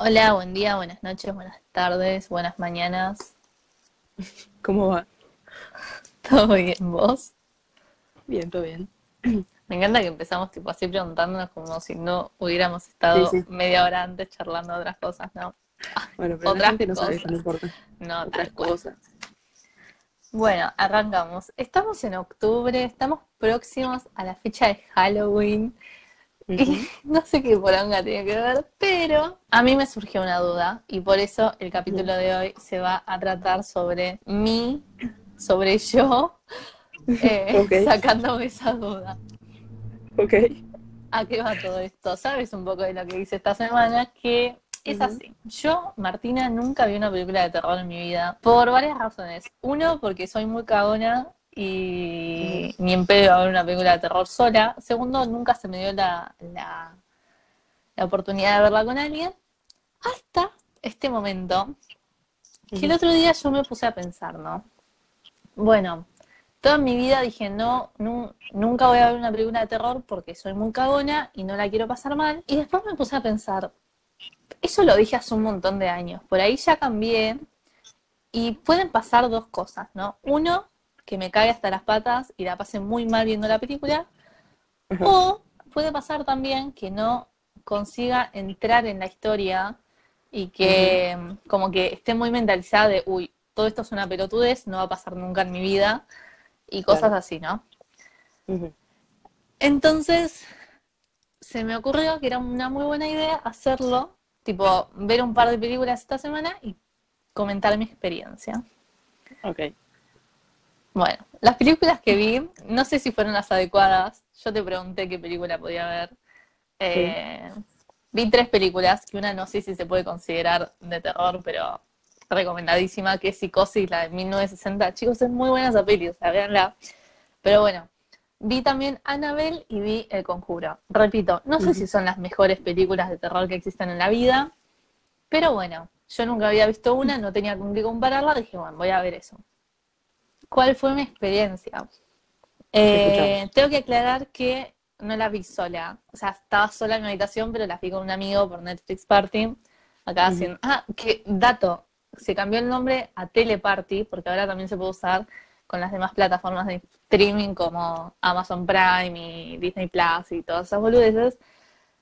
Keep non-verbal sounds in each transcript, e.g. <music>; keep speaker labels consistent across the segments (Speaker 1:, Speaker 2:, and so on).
Speaker 1: Hola, buen día, buenas noches, buenas tardes, buenas mañanas. <laughs>
Speaker 2: ¿Cómo va?
Speaker 1: ¿Todo bien, vos?
Speaker 2: Bien, todo bien.
Speaker 1: Me encanta que empezamos tipo así preguntándonos como si no hubiéramos estado
Speaker 2: Sí, sí.
Speaker 1: media hora antes charlando de otras cosas, ¿no? <laughs>
Speaker 2: Bueno, pero
Speaker 1: Otras
Speaker 2: no
Speaker 1: cosas.
Speaker 2: no importa.
Speaker 1: No,
Speaker 2: Otras
Speaker 1: tal cual.
Speaker 2: cosas.
Speaker 1: Bueno, arrancamos. Estamos en octubre, estamos próximos a la fecha de Halloween. Y <laughs> no sé qué poronga tiene que ver, pero a mí me surgió una duda y por eso el capítulo de hoy se va a tratar sobre mí, sobre yo, <laughs> eh, sacándome esa duda.
Speaker 2: Ok.
Speaker 1: ¿A qué va todo esto? ¿Sabes un poco de lo que hice esta semana? Que es así. Yo, Martina, nunca vi una película de terror en mi vida por varias razones. Uno, porque soy muy cagona y ni en pedo a ver una película de terror sola. Segundo, nunca se me dio la, la, la oportunidad de verla con alguien. Hasta este momento, que el otro día yo me puse a pensar, ¿no? Bueno, toda mi vida dije, no, nu- nunca voy a ver una película de terror porque soy muy cagona y no la quiero pasar mal. Y después me puse a pensar, eso lo dije hace un montón de años, por ahí ya cambié y pueden pasar dos cosas, ¿no? Uno, que me cague hasta las patas y la pase muy mal viendo la película, o puede pasar también que no consiga entrar en la historia y que como que esté muy mentalizada de, uy, todo esto es una pelotudez, no va a pasar nunca en mi vida y cosas
Speaker 2: Claro.
Speaker 1: así, ¿no? Entonces, se me ocurrió que era una muy buena idea hacerlo, tipo, ver un par de películas esta semana y comentar mi experiencia.
Speaker 2: Ok.
Speaker 1: Bueno, las películas que vi, no sé si fueron las adecuadas. Yo te pregunté qué película podía ver. Eh, Vi tres películas, que una no sé si se puede considerar de terror, pero recomendadísima, que es Psicosis, la de 1960. Chicos, es muy buena esa peli, o sea, véanla. Pero bueno, vi también Annabelle y vi El Conjuro. Repito, no sé si son las mejores películas de terror que existen en la vida, pero bueno, yo nunca había visto una, no tenía con qué compararla, dije, bueno, voy a ver eso. ¿Cuál fue mi experiencia? Eh, tengo que aclarar que no la vi sola. O sea, estaba sola en mi habitación, pero la vi con un amigo por Netflix Party. Acá haciendo. Ah, que dato. Se cambió el nombre a Teleparty, porque ahora también se puede usar con las demás plataformas de streaming como Amazon Prime y Disney Plus y todas esas boludeces.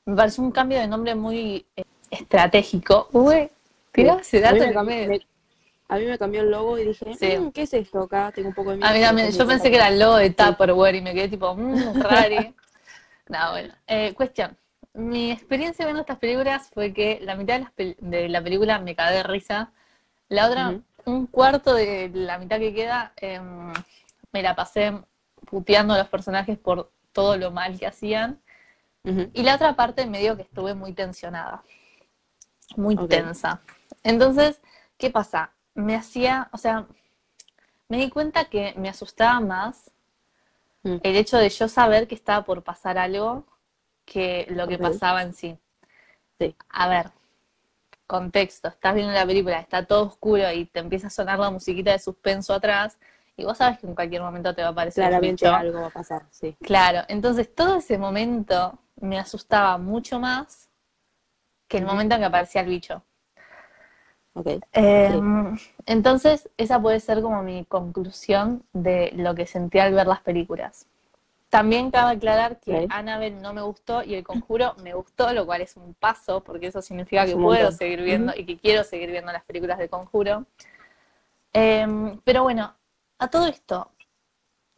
Speaker 1: Me pareció un cambio de nombre muy eh, estratégico. Uy, tirá ese dato
Speaker 2: me me- a mí me cambió el logo y dije,
Speaker 1: Sí.
Speaker 2: "Mm, ¿qué es esto acá? Tengo un poco de miedo.
Speaker 1: A mí
Speaker 2: pero
Speaker 1: también,
Speaker 2: después
Speaker 1: yo pensé que era el logo de
Speaker 2: Sí.
Speaker 1: Tupperware y me quedé tipo, mmm, <laughs> rari. No, bueno. Eh, cuestión. Mi experiencia viendo estas películas fue que la mitad de, las pel- de la película me cagué de risa. La otra, un cuarto de la mitad que queda, em, me la pasé puteando a los personajes por todo lo mal que hacían. Y la otra parte medio que estuve muy tensionada, muy tensa. Entonces, ¿qué pasa? Me hacía, o sea, me di cuenta que me asustaba más
Speaker 2: Mm.
Speaker 1: el hecho de yo saber que estaba por pasar algo que lo que pasaba en sí.
Speaker 2: Sí.
Speaker 1: A ver, contexto, estás viendo la película, está todo oscuro y te empieza a sonar la musiquita de suspenso atrás y vos sabes que en cualquier momento te va a aparecer un
Speaker 2: Claramente
Speaker 1: bicho.
Speaker 2: algo va a pasar, sí.
Speaker 1: Claro, entonces todo ese momento me asustaba mucho más que el momento en que aparecía el bicho.
Speaker 2: Ok.
Speaker 1: Eh, Entonces, esa puede ser como mi conclusión de lo que sentí al ver las películas. También cabe aclarar que
Speaker 2: Ok.
Speaker 1: Annabelle no me gustó y El Conjuro me gustó, lo cual es un paso, porque eso significa que puedo seguir viendo y que quiero seguir viendo las películas de Conjuro. Eh, pero bueno, a todo esto,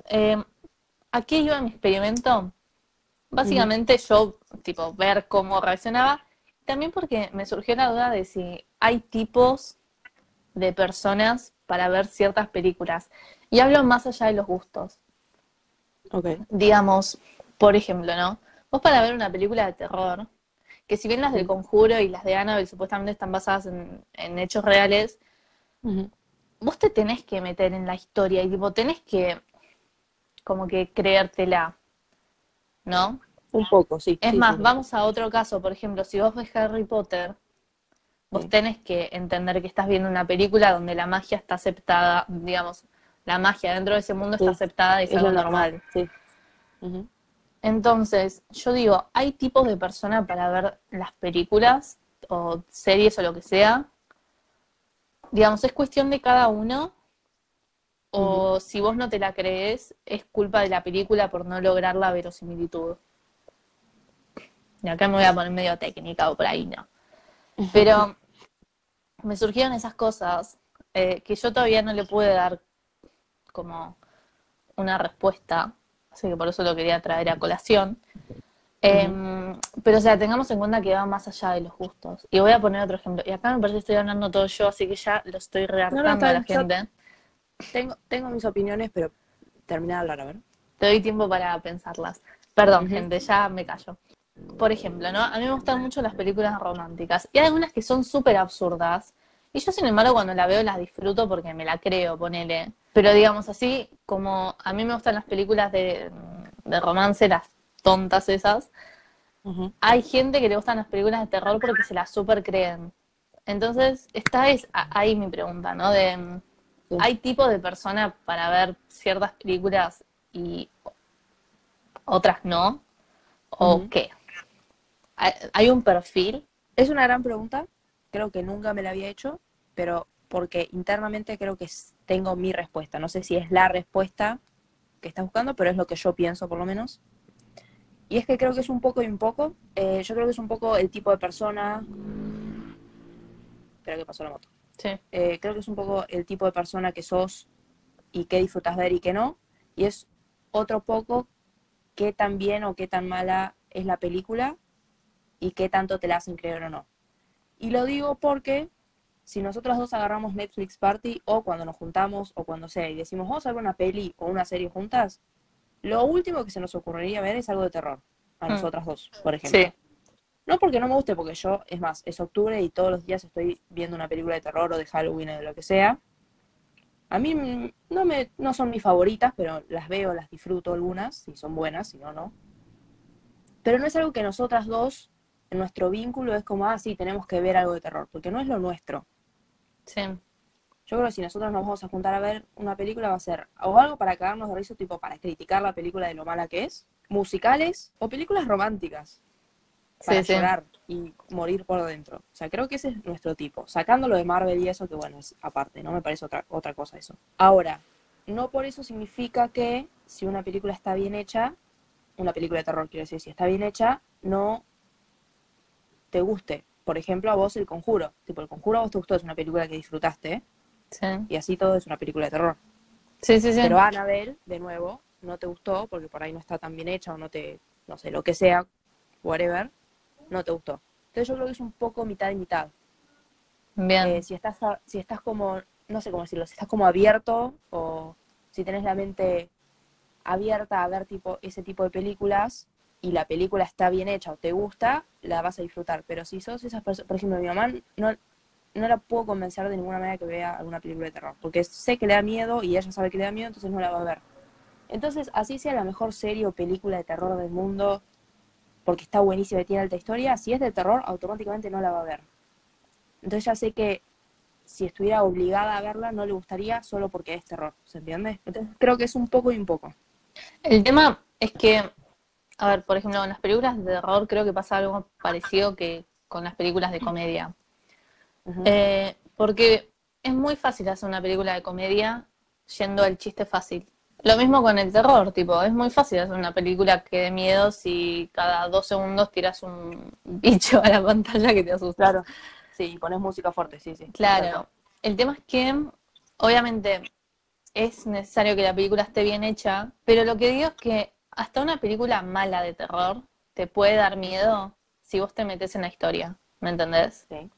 Speaker 1: eh, ¿a qué iba mi experimento? Básicamente yo, tipo, ver cómo reaccionaba, también porque me surgió la duda de si hay tipos de personas para ver ciertas películas. Y hablo más allá de los gustos.
Speaker 2: Ok.
Speaker 1: Digamos, por ejemplo, ¿no? Vos para ver una película de terror, que si bien las del. Conjuro y las de Annabelle supuestamente están basadas en, en hechos reales, vos te tenés que meter en la historia y tipo tenés que como que creértela, ¿no?
Speaker 2: Un poco, sí.
Speaker 1: Es
Speaker 2: sí,
Speaker 1: más,
Speaker 2: sí.
Speaker 1: vamos a otro caso, por ejemplo, si vos ves Harry Potter, vos tenés que entender que estás viendo una película donde la magia está aceptada, digamos, la magia dentro de ese mundo está aceptada y es,
Speaker 2: Es
Speaker 1: algo
Speaker 2: lo
Speaker 1: normal. Entonces, yo digo, hay tipos de personas para ver las películas, o series o lo que sea, digamos, es cuestión de cada uno, o si vos no te la crees, es culpa de la película por no lograr la verosimilitud. Y acá me voy a poner medio técnica o por ahí no. Pero me surgieron esas cosas eh, que yo todavía no le pude dar como una respuesta, así que por eso lo quería traer a colación. Em, pero, o sea, tengamos en cuenta que va más allá de los gustos. Y voy a poner otro ejemplo. Y acá me parece que estoy hablando todo yo, así que ya lo estoy rearmando a la gente.
Speaker 2: Tengo, tengo mis opiniones, pero termina de hablar, a ver.
Speaker 1: Te doy tiempo para pensarlas. Perdón, gente, ya me callo. Por ejemplo, ¿no? A mí me gustan mucho las películas románticas. Y hay algunas que son súper absurdas. Y yo, sin embargo, cuando la veo las disfruto porque me la creo, ponele. Pero digamos así, como a mí me gustan las películas de, de romance, las tontas esas, hay gente que le gustan las películas de terror porque se las super creen. Entonces, esta es ahí mi pregunta, ¿no? De, ¿Hay tipo de persona para ver ciertas películas y otras no? ¿O qué? ¿Hay un perfil?
Speaker 2: Es una gran pregunta. Creo que nunca me la había hecho, pero porque internamente creo que tengo mi respuesta. No sé si es la respuesta que estás buscando, pero es lo que yo pienso por lo menos. Y es que creo que es un poco y un poco. Eh, yo creo que es un poco el tipo de persona. Espera que pasó la moto.
Speaker 1: Sí.
Speaker 2: Eh, creo que es un poco el tipo de persona que sos y qué disfrutas ver y qué no. Y es otro poco qué tan bien o qué tan mala es la película y qué tanto te la hacen creer o no. Y lo digo porque si nosotros dos agarramos Netflix Party o cuando nos juntamos o cuando sea y decimos vamos a ver una peli o una serie juntas, lo último que se nos ocurriría ver es algo de terror. A mm. nosotras dos, por ejemplo. Sí. No porque no me guste, porque yo, es más, es octubre y todos los días estoy viendo una película de terror o de Halloween o de lo que sea. A mí no, me, no son mis favoritas, pero las veo, las disfruto algunas, si son buenas, si no, no. Pero no es algo que nosotras dos, nuestro vínculo, es como, ah, sí, tenemos que ver algo de terror, porque no es lo nuestro.
Speaker 1: Sí.
Speaker 2: Yo creo que si nosotros nos vamos a juntar a ver una película va a ser o algo para cagarnos de risa, tipo para criticar la película de lo mala que es, musicales o películas románticas. Para llorar y morir por dentro. O sea, creo que ese es nuestro tipo. Sacándolo de Marvel y eso, que bueno, es aparte, no me parece otra, otra cosa eso. Ahora, no por eso significa que si una película está bien hecha, una película de terror quiero decir, si está bien hecha, no te guste. Por ejemplo, a vos El Conjuro. Tipo, El Conjuro a vos te gustó, es una película que disfrutaste, y así todo es una película de terror.
Speaker 1: Sí, sí, sí.
Speaker 2: Pero Annabelle, de nuevo, no te gustó porque por ahí no está tan bien hecha o no te, no sé, lo que sea, whatever, no te gustó. Entonces yo creo que es un poco mitad y mitad.
Speaker 1: Bien.
Speaker 2: Eh, si estás, si estás como, no sé cómo decirlo, si estás como abierto o si tenés la mente abierta a ver tipo ese tipo de películas y la película está bien hecha o te gusta, la vas a disfrutar. Pero si sos esas personas, por ejemplo, mi mamá no, no la puedo convencer de ninguna manera que vea alguna película de terror, porque sé que le da miedo y ella sabe que le da miedo, entonces no la va a ver. Entonces, así sea la mejor serie o película de terror del mundo, porque está buenísima y tiene alta historia, si es de terror, automáticamente no la va a ver. Entonces ya sé que si estuviera obligada a verla, no le gustaría solo porque es terror, ¿se entiende? Entonces creo que es un poco y un poco.
Speaker 1: El tema es que, a ver, por ejemplo, en las películas de terror creo que pasa algo parecido que con las películas de comedia. Eh, porque es muy fácil hacer una película de comedia yendo al chiste fácil. Lo mismo con el terror, tipo, es muy fácil hacer una película que dé miedo si cada dos segundos tiras un <laughs> bicho a la pantalla que te asusta.
Speaker 2: Claro, sí, pones música fuerte, sí, sí.
Speaker 1: Claro, el tema es que, obviamente, es necesario que la película esté bien hecha, pero lo que digo es que hasta una película mala de terror te puede dar miedo si vos te metes en la historia, ¿me entendés?
Speaker 2: Sí.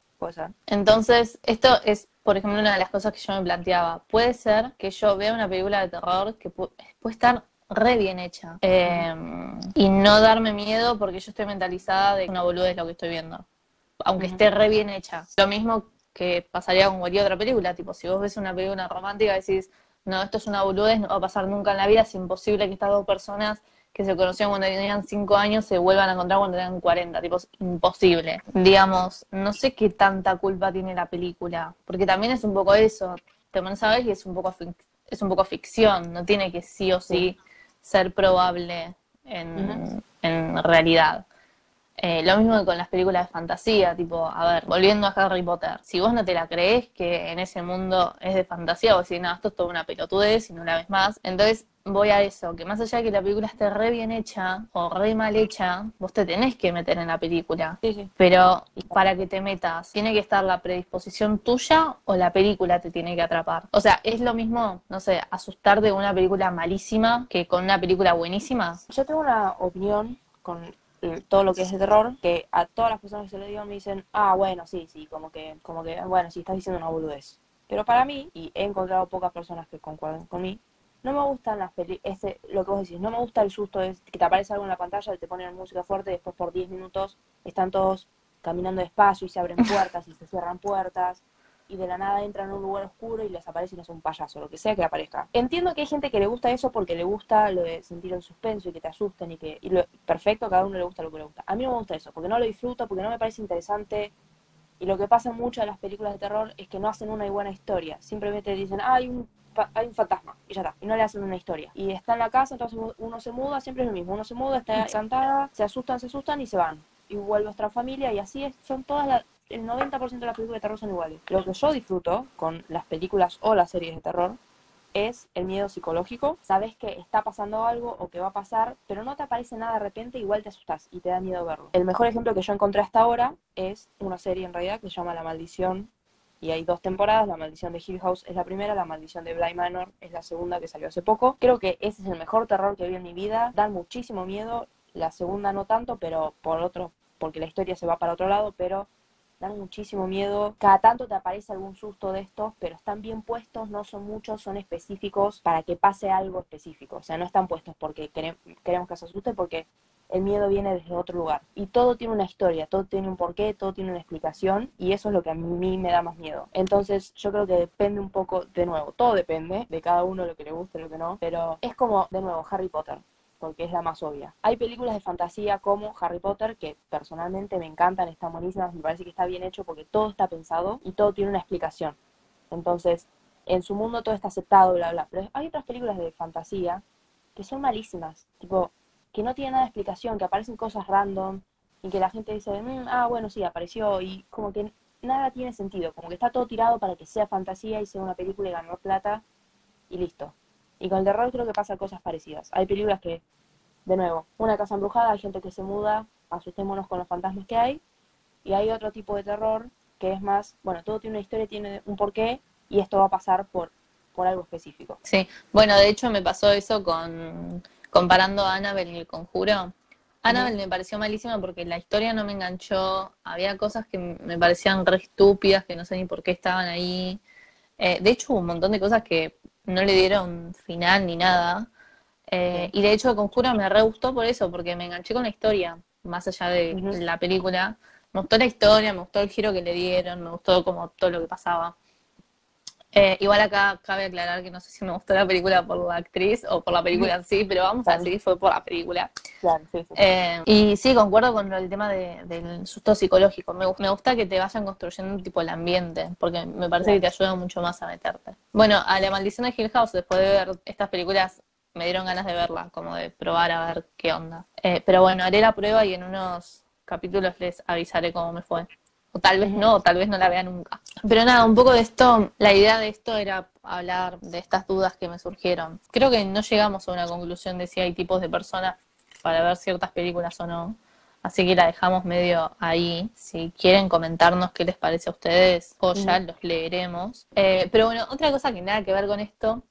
Speaker 1: Entonces, esto es, por ejemplo, una de las cosas que yo me planteaba. Puede ser que yo vea una película de terror que puede estar re bien hecha em, y no darme miedo porque yo estoy mentalizada de que una boludez lo que estoy viendo, aunque esté re bien hecha. Lo mismo que pasaría con cualquier otra película, tipo, si vos ves una película romántica decís, no, esto es una boludez, no va a pasar nunca en la vida, es imposible que estas dos personas que se conocían cuando tenían 5 años se vuelvan a encontrar cuando tenían 40, tipo, es imposible. Digamos, no sé qué tanta culpa tiene la película, porque también es un poco eso, te pones a y es un poco es un poco ficción, no tiene que sí o sí ser probable en, realidad. Eh, lo mismo que con las películas de fantasía, tipo, a ver, volviendo a Harry Potter, si vos no te la crees que en ese mundo es de fantasía, vos decís, no, esto es toda una pelotudez y no la ves más. Entonces, voy a eso, que más allá de que la película esté re bien hecha o re mal hecha, vos te tenés que meter en la película.
Speaker 2: Sí, sí.
Speaker 1: Pero para que te metas, ¿tiene que estar la predisposición tuya o la película te tiene que atrapar? O sea, es lo mismo, no sé, asustar de una película malísima que con una película buenísima.
Speaker 2: Yo tengo una opinión con todo lo que es de terror, que a todas las personas que se lo digo me dicen, ah, bueno, sí, sí, como que, como que, bueno, sí, estás diciendo una boludez. Pero para mí, y he encontrado pocas personas que concuerden con mí, no me gustan las películas, este, lo que vos decís, no me gusta el susto de que te aparece algo en la pantalla, te ponen música fuerte y después por 10 minutos están todos caminando despacio y se abren <laughs> puertas y se cierran puertas y de la nada entran en un lugar oscuro y les aparece y no es un payaso, lo que sea que aparezca. Entiendo que hay gente que le gusta eso porque le gusta lo de sentir el suspenso y que te asusten y que y lo, perfecto, a cada uno le gusta lo que le gusta. A mí no me gusta eso, porque no lo disfruto, porque no me parece interesante. Y lo que pasa en muchas de las películas de terror es que no hacen una buena historia. Simplemente dicen, ah, hay un hay un fantasma y ya está, y no le hacen una historia. Y está en la casa, entonces uno se muda, siempre es lo mismo, uno se muda, está encantada, se asustan, se asustan y se van. Y vuelve a otra familia y así es, son todas las, el 90% de las películas de terror son iguales. Lo que yo disfruto con las películas o las series de terror es el miedo psicológico. Sabes que está pasando algo o que va a pasar, pero no te aparece nada de repente, igual te asustas y te da miedo verlo. El mejor ejemplo que yo encontré hasta ahora es una serie en realidad que se llama La Maldición y hay dos temporadas, La Maldición de Hill House es la primera, La Maldición de Bly Manor es la segunda que salió hace poco. Creo que ese es el mejor terror que vi en mi vida, dan muchísimo miedo, la segunda no tanto, pero por otro, porque la historia se va para otro lado, pero dan muchísimo miedo. Cada tanto te aparece algún susto de estos, pero están bien puestos, no son muchos, son específicos para que pase algo específico. O sea, no están puestos porque queremos que se asuste, porque el miedo viene desde otro lugar. Y todo tiene una historia, todo tiene un porqué, todo tiene una explicación y eso es lo que a mí me da más miedo. Entonces yo creo que depende un poco, de nuevo, todo depende de cada uno lo que le guste, lo que no, pero es como, de nuevo, Harry Potter porque es la más obvia. Hay películas de fantasía como Harry Potter que personalmente me encantan, están buenísimas, me parece que está bien hecho porque todo está pensado y todo tiene una explicación. Entonces, en su mundo todo está aceptado, bla, bla. Pero hay otras películas de fantasía que son malísimas. Tipo, que no tiene nada de explicación, que aparecen cosas random y que la gente dice, mm, ah, bueno, sí, apareció y como que nada tiene sentido, como que está todo tirado para que sea fantasía y sea una película y ganar plata y listo. Y con el terror creo que pasa cosas parecidas. Hay películas que, de nuevo, una casa embrujada, hay gente que se muda, asustémonos con los fantasmas que hay, y hay otro tipo de terror que es más, bueno, todo tiene una historia, tiene un porqué, y esto va a pasar por, por algo específico.
Speaker 1: Sí, bueno, de hecho me pasó eso con comparando a Annabelle y el conjuro, Annabelle me pareció malísima porque la historia no me enganchó, había cosas que me parecían re estúpidas, que no sé ni por qué estaban ahí. Eh, de hecho, un montón de cosas que no le dieron final ni nada. Eh, y de hecho, el conjuro me re gustó por eso, porque me enganché con la historia, más allá de la película. Me gustó la historia, me gustó el giro que le dieron, me gustó como todo lo que pasaba. Eh, igual acá cabe aclarar que no sé si me gustó la película por la actriz o por la película en sí, pero vamos a decir fue por la película.
Speaker 2: Claro, sí, sí.
Speaker 1: Eh, y sí, concuerdo con el tema del susto psicológico. Me, me, gusta que te vayan construyendo un tipo el ambiente, porque me parece que te ayuda mucho más a meterte. Bueno, a La Maldición de Hill House, después de ver estas películas, me dieron ganas de verla, como de probar a ver qué onda. Eh, pero bueno, haré la prueba y en unos capítulos les avisaré cómo me fue. O tal vez no, o tal vez no la vea nunca. Pero nada, un poco de esto, la idea de esto era hablar de estas dudas que me surgieron. Creo que no llegamos a una conclusión de si hay tipos de personas para ver ciertas películas o no. Así que la dejamos medio ahí. Si quieren comentarnos qué les parece a ustedes, o ya los leeremos. Eh, pero bueno, otra cosa que nada que ver con esto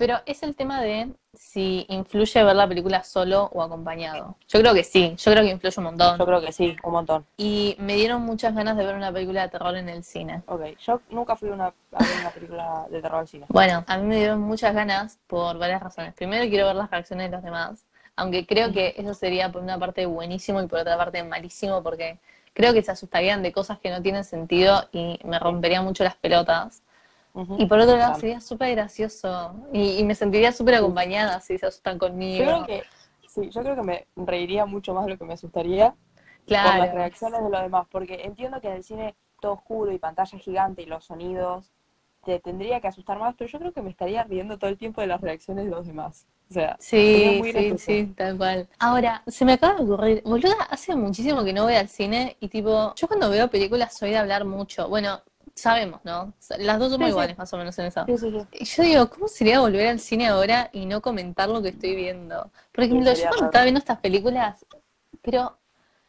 Speaker 1: pero es el tema de si influye ver la película solo o acompañado. Yo creo que sí, yo creo que influye un montón.
Speaker 2: Yo creo que sí, un montón.
Speaker 1: Y me dieron muchas ganas de ver una película de terror en el cine.
Speaker 2: Ok, yo nunca fui una, a ver una película de terror al cine.
Speaker 1: Bueno, a mí me dieron muchas ganas por varias razones. Primero quiero ver las reacciones de los demás, aunque creo que eso sería por una parte buenísimo y por otra parte malísimo porque creo que se asustarían de cosas que no tienen sentido y me rompería mucho las pelotas. Y por otro lado sería súper gracioso y, me sentiría súper acompañada si se asustan conmigo.
Speaker 2: Yo creo que, sí, yo creo que me reiría mucho más de lo que me asustaría claro. con las reacciones de los demás, porque entiendo que en el cine todo oscuro y pantalla gigante y los sonidos te tendría que asustar más, pero yo creo que me estaría riendo todo el tiempo de las reacciones de los demás. O sea,
Speaker 1: Sí,
Speaker 2: muy
Speaker 1: sí,
Speaker 2: gracioso.
Speaker 1: sí, tal cual. Ahora, se me acaba de ocurrir, boluda, hace muchísimo que no voy al cine y tipo, yo cuando veo películas soy de hablar mucho. Bueno, sabemos, ¿no? Las dos somos
Speaker 2: Sí, sí.
Speaker 1: iguales, más o menos en
Speaker 2: sí, sí.
Speaker 1: Y yo digo, ¿cómo sería volver al cine ahora y no comentar lo que estoy viendo? Por ejemplo, yo cuando estaba viendo estas películas, pero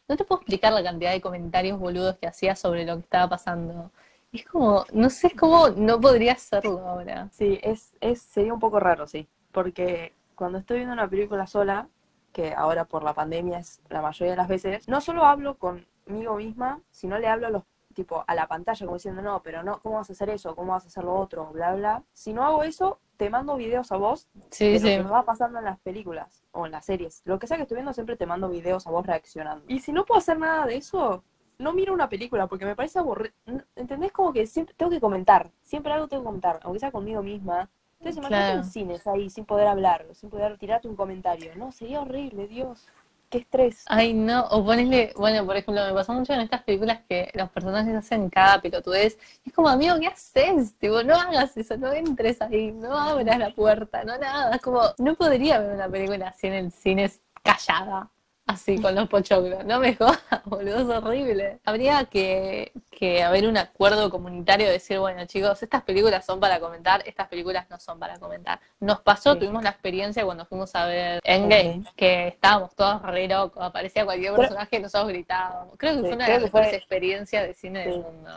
Speaker 1: no te puedo explicar la cantidad de comentarios boludos que hacía sobre lo que estaba pasando. Es como, no sé cómo no podría hacerlo ahora.
Speaker 2: Sí, es, es, sería un poco raro, sí. Porque cuando estoy viendo una película sola, que ahora por la pandemia es la mayoría de las veces, no solo hablo conmigo misma, sino le hablo a los tipo a la pantalla como diciendo, no, pero no, ¿cómo vas a hacer eso? ¿Cómo vas a hacer lo otro? Bla, bla. Si no hago eso, te mando videos a vos
Speaker 1: Sí,
Speaker 2: de lo que me va pasando en las películas o en las series. Lo que sea que estoy viendo, siempre te mando videos a vos reaccionando. Y si no puedo hacer nada de eso, no miro una película porque me parece aburrido. ¿Entendés? Como que siempre tengo que comentar. Siempre algo tengo que comentar, aunque sea conmigo misma. Entonces, imagínate
Speaker 1: Claro.
Speaker 2: en cines ahí sin poder hablar, sin poder tirarte un comentario. No, sería horrible, Dios. Qué estrés.
Speaker 1: Ay, no, o ponerle, bueno, por ejemplo, me pasó mucho en estas películas que los personajes hacen cada pelotudez. Y es como, amigo, ¿qué haces? Tipo, no hagas eso, no entres ahí, no abras la puerta, no nada. Es como, no podría ver una película así en el cine callada, así con los pochoclos. No me jodas, <laughs> boludo, es horrible. Habría que, que haber un acuerdo comunitario de decir, bueno, chicos, estas películas son para comentar, estas películas no son para comentar. Nos pasó,
Speaker 2: Sí.
Speaker 1: tuvimos la experiencia cuando fuimos a ver Endgame, que estábamos todos re locos, aparecía cualquier
Speaker 2: Pero-
Speaker 1: personaje y nosotros gritábamos. Creo que
Speaker 2: Sí,
Speaker 1: fue una de las
Speaker 2: fue-
Speaker 1: mejores experiencias de cine del mundo.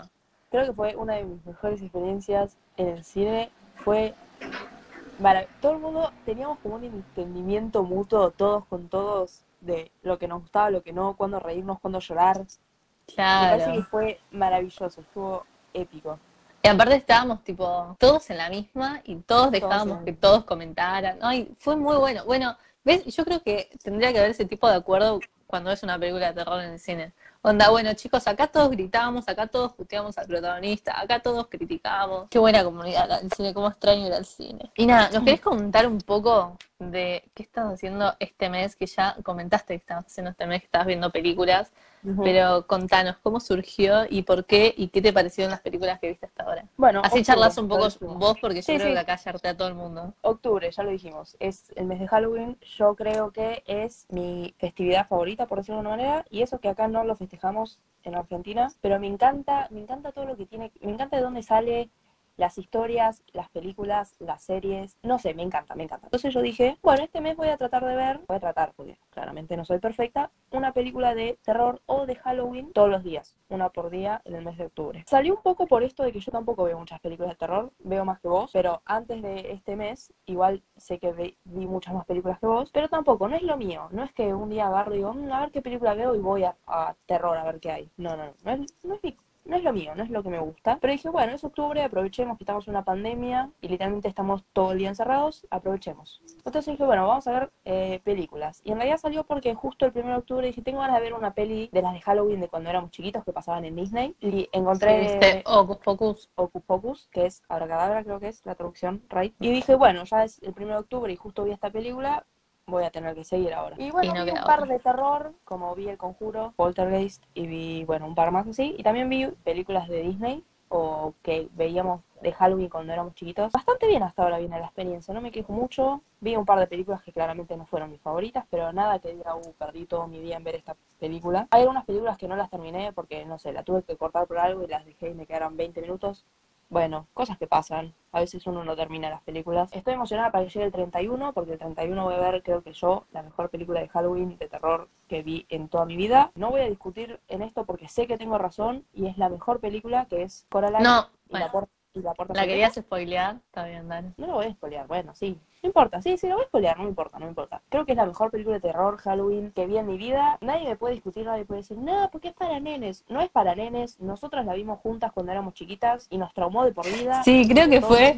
Speaker 2: Creo que fue una de mis mejores experiencias en el cine. Fue. mara- Todo el mundo teníamos como un entendimiento mutuo, todos con todos, de lo que nos gustaba, lo que no, cuándo reírnos, cuándo llorar. Me parece que
Speaker 1: Claro.
Speaker 2: fue maravilloso, estuvo épico.
Speaker 1: Y aparte estábamos tipo todos en la misma y todos dejábamos que todos comentaran. Ay, fue muy bueno. Bueno, ¿ves? Yo creo que tendría que haber ese tipo de acuerdo cuando es una película de terror en el cine. Onda, bueno, chicos, acá todos gritábamos, acá todos puteamos al protagonista, acá todos criticamos. Qué buena comunidad del cine, cómo extraño ir al cine. Y nada, ¿nos querés contar un poco de qué estás haciendo este mes? Que ya comentaste que estabas haciendo este mes, que estabas viendo películas, pero contanos cómo surgió y por qué y qué te parecieron las películas que viste hasta ahora.
Speaker 2: Bueno,
Speaker 1: Así
Speaker 2: octubre,
Speaker 1: charlas un poco vos, porque yo
Speaker 2: Sí,
Speaker 1: creo
Speaker 2: sí.
Speaker 1: que acá ya harté a todo el mundo.
Speaker 2: Octubre, ya lo dijimos, es el mes de Halloween, yo creo que es mi festividad favorita, por decirlo de una manera, y eso que acá no lo festejamos en Argentina, pero me encanta, me encanta todo lo que tiene, me encanta de dónde sale las historias, las películas, las series, no sé, me encanta, me encanta. Entonces yo dije, bueno, este mes voy a tratar de ver, voy a tratar, porque claramente no soy perfecta, una película de terror o de Halloween todos los días, una por día en el mes de octubre. Salió un poco por esto de que yo tampoco veo muchas películas de terror, veo más que vos, pero antes de este mes, igual sé que vi muchas más películas que vos, pero tampoco, no es lo mío, no es que un día agarro y digo, "Mm, a ver qué película veo y voy a, a terror a ver qué hay. No, no, no, no es, no es mi no es lo mío, no es lo que me gusta. Pero dije, bueno, es octubre, aprovechemos que estamos en una pandemia y literalmente estamos todo el día encerrados, aprovechemos. Entonces dije, bueno, vamos a ver eh, películas. Y en realidad salió porque justo el 1 de octubre dije, tengo ganas de ver una peli de las de Halloween de cuando éramos chiquitos que pasaban en Disney. Y encontré
Speaker 1: ¿Viste? Hocus Pocus.
Speaker 2: Hocus Pocus, que es Abracadabra, creo que es la traducción, right? Y dije, bueno, ya es el 1 de octubre y justo vi esta película, voy a tener que seguir ahora. Y bueno,
Speaker 1: Y no
Speaker 2: vi un par
Speaker 1: otra.
Speaker 2: de terror, como vi El Conjuro, Poltergeist, y vi, bueno, un par más así. Y también vi películas de Disney, o que veíamos de Halloween cuando éramos chiquitos. Bastante bien hasta ahora viene la experiencia, no me quejo mucho. Vi un par de películas que claramente no fueron mis favoritas, pero nada que diga, uh, perdí todo mi día en ver esta película. Hay algunas películas que no las terminé porque, no sé, la tuve que cortar por algo y las dejé y me quedaron 20 minutos. Bueno, cosas que pasan. A veces uno no termina las películas. Estoy emocionada para que llegue el 31, porque el 31 voy a ver, creo que yo, la mejor película de Halloween de terror que vi en toda mi vida. No voy a discutir en esto porque sé que tengo razón y es la mejor película que es Coraline
Speaker 1: No,
Speaker 2: y,
Speaker 1: bueno,
Speaker 2: la y la puerta
Speaker 1: la
Speaker 2: secreta.
Speaker 1: querías spoilear, está bien, dale.
Speaker 2: No lo voy a spoilear, bueno, sí. No importa, sí, sí, lo voy a spoilear, no me importa, no me importa. Creo que es la mejor película de terror Halloween que vi en mi vida. Nadie me puede discutir, nadie puede decir, no, porque es para nenes. No es para nenes, nosotras la vimos juntas cuando éramos chiquitas y nos traumó de por vida.
Speaker 1: Sí, creo que fue,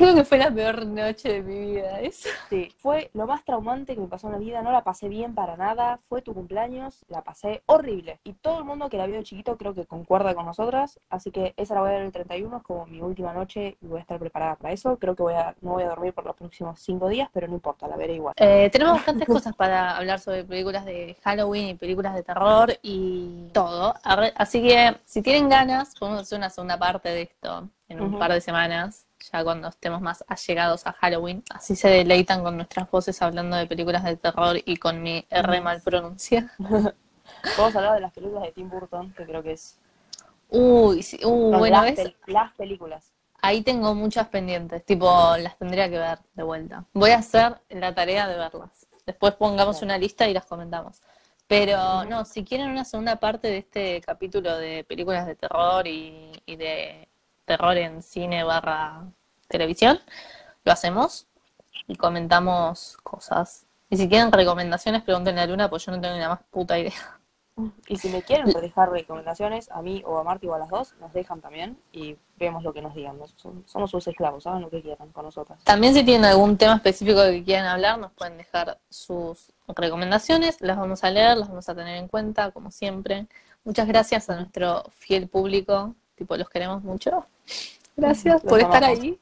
Speaker 1: Creo que fue la peor noche de mi vida. Eso.
Speaker 2: Sí, fue lo más traumante que me pasó en la vida, no la pasé bien para nada, fue tu cumpleaños, la pasé horrible. Y todo el mundo que la vio de chiquito creo que concuerda con nosotras, así que esa la voy a ver el 31, es como mi última noche y voy a estar preparada para eso. Creo que voy a, no voy a dormir por los próximos cinco días, pero no importa, la veré igual.
Speaker 1: Eh, tenemos bastantes cosas para hablar sobre películas de Halloween y películas de terror y todo. Así que si tienen ganas, podemos hacer una segunda parte de esto en un par de semanas, ya cuando estemos más allegados a Halloween. Así se deleitan con nuestras voces hablando de películas de terror y con mi R mal pronunciada. <laughs>
Speaker 2: Podemos hablar de las películas de Tim Burton, que creo que es
Speaker 1: Uy, sí, uh, bueno,
Speaker 2: las,
Speaker 1: ¿ves?
Speaker 2: pel- las películas.
Speaker 1: Ahí tengo muchas pendientes, tipo, las tendría que ver de vuelta. Voy a hacer la tarea de verlas. Después pongamos
Speaker 2: Claro.
Speaker 1: una lista y las comentamos. Pero no, si quieren una segunda parte de este capítulo de películas de terror y, y de terror en cine barra televisión, lo hacemos y comentamos cosas. Y si quieren recomendaciones, pregúntenle a Luna, pues yo no tengo ni la más puta idea.
Speaker 2: Y si me quieren dejar recomendaciones a mí o a Marty o a las dos, nos dejan también y vemos lo que nos digan. Somos sus esclavos, saben lo que quieran con nosotras.
Speaker 1: También si tienen algún tema específico que quieran hablar, nos pueden dejar sus recomendaciones, las vamos a leer, las vamos a tener en cuenta, como siempre. Muchas gracias a nuestro fiel público, tipo, los queremos mucho. Gracias
Speaker 2: Los
Speaker 1: por estar ahí.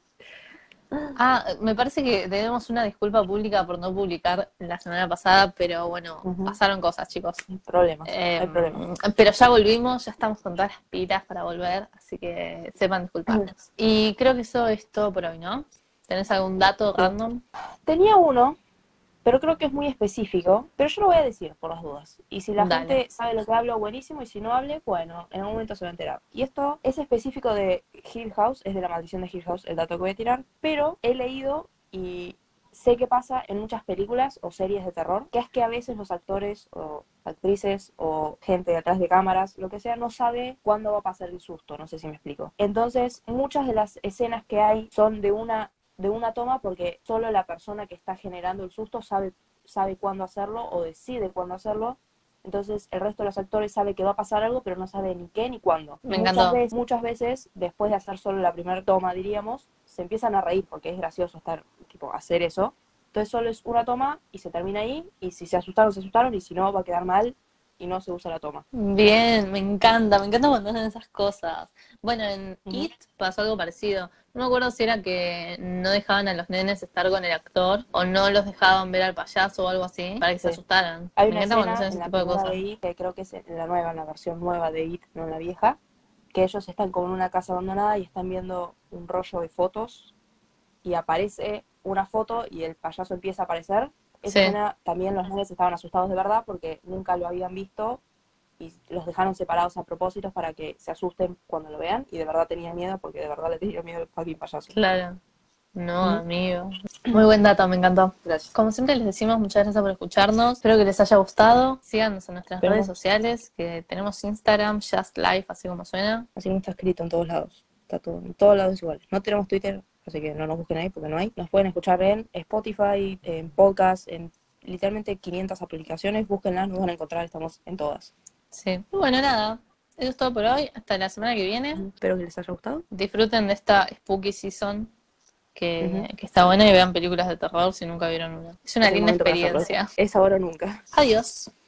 Speaker 1: Ah, me parece que debemos una disculpa pública por no publicar la semana pasada, pero bueno, pasaron cosas, chicos.
Speaker 2: Problemas,
Speaker 1: Eh,
Speaker 2: hay problema.
Speaker 1: pero ya volvimos, ya estamos con todas las pilas para volver, así que sepan disculparnos. Y creo que eso es todo por hoy, ¿no? ¿Tenés algún dato random?
Speaker 2: Tenía uno, pero creo que es muy específico, pero yo lo voy a decir por las dudas. Y si la
Speaker 1: Dale.
Speaker 2: gente sabe lo que hablo, buenísimo, y si no hable, bueno, en algún momento se va a enterar. Y esto es específico de Hill House, es de la maldición de Hill House, el dato que voy a tirar, pero he leído y sé que pasa en muchas películas o series de terror, que es que a veces los actores o actrices o gente detrás de cámaras, lo que sea, no sabe cuándo va a pasar el susto, no sé si me explico. Entonces, muchas de las escenas que hay son de una de una toma porque solo la persona que está generando el susto sabe sabe cuándo hacerlo o decide cuándo hacerlo. Entonces el resto de los actores sabe que va a pasar algo, pero no sabe ni qué ni cuándo.
Speaker 1: Me
Speaker 2: muchas veces, muchas veces, después de hacer solo la primera toma, diríamos, se empiezan a reír porque es gracioso estar, tipo, hacer eso. Entonces solo es una toma y se termina ahí, y si se asustaron, se asustaron, y si no, va a quedar mal y no se usa la toma.
Speaker 1: Bien, me encanta, me encanta cuando hacen esas cosas. Bueno, en
Speaker 2: Ujú.
Speaker 1: It pasó algo parecido. No me acuerdo si era que no dejaban a los nenes estar con el actor o no los dejaban ver al payaso o algo así para que se asustaran.
Speaker 2: Hay
Speaker 1: me
Speaker 2: una
Speaker 1: encanta cuando hacen ese tipo de cosas.
Speaker 2: de It, que creo que es la nueva, la versión nueva de It, no en la vieja, que ellos están como en una casa abandonada y están viendo un rollo de fotos y aparece una foto y el payaso empieza a aparecer. Esa
Speaker 1: Sí.
Speaker 2: escena también los nenes estaban asustados de verdad porque nunca lo habían visto y los dejaron separados a propósito para que se asusten cuando lo vean y de verdad tenían miedo porque de verdad le tenían miedo al fucking payaso.
Speaker 1: Claro. No, amigo. Muy buen dato, me encantó.
Speaker 2: Gracias.
Speaker 1: Como siempre les decimos, muchas gracias por escucharnos. Espero que les haya gustado. Síganos en nuestras redes sociales, que tenemos Instagram, Just Life, así como suena.
Speaker 2: Así como está escrito en todos lados. Está todo, en todos lados igual. No tenemos Twitter, así que no nos busquen ahí porque no hay. Nos pueden escuchar en Spotify, en podcast, en literalmente 500 aplicaciones. Búsquenlas, nos van a encontrar, estamos en todas.
Speaker 1: Sí. Y bueno, nada. Eso es todo por hoy. Hasta la semana que viene.
Speaker 2: Espero que les haya gustado.
Speaker 1: Disfruten de esta spooky season que, está buena y vean películas de terror si nunca vieron una. Es una
Speaker 2: Es
Speaker 1: linda experiencia.
Speaker 2: Es ahora o nunca.
Speaker 1: Adiós.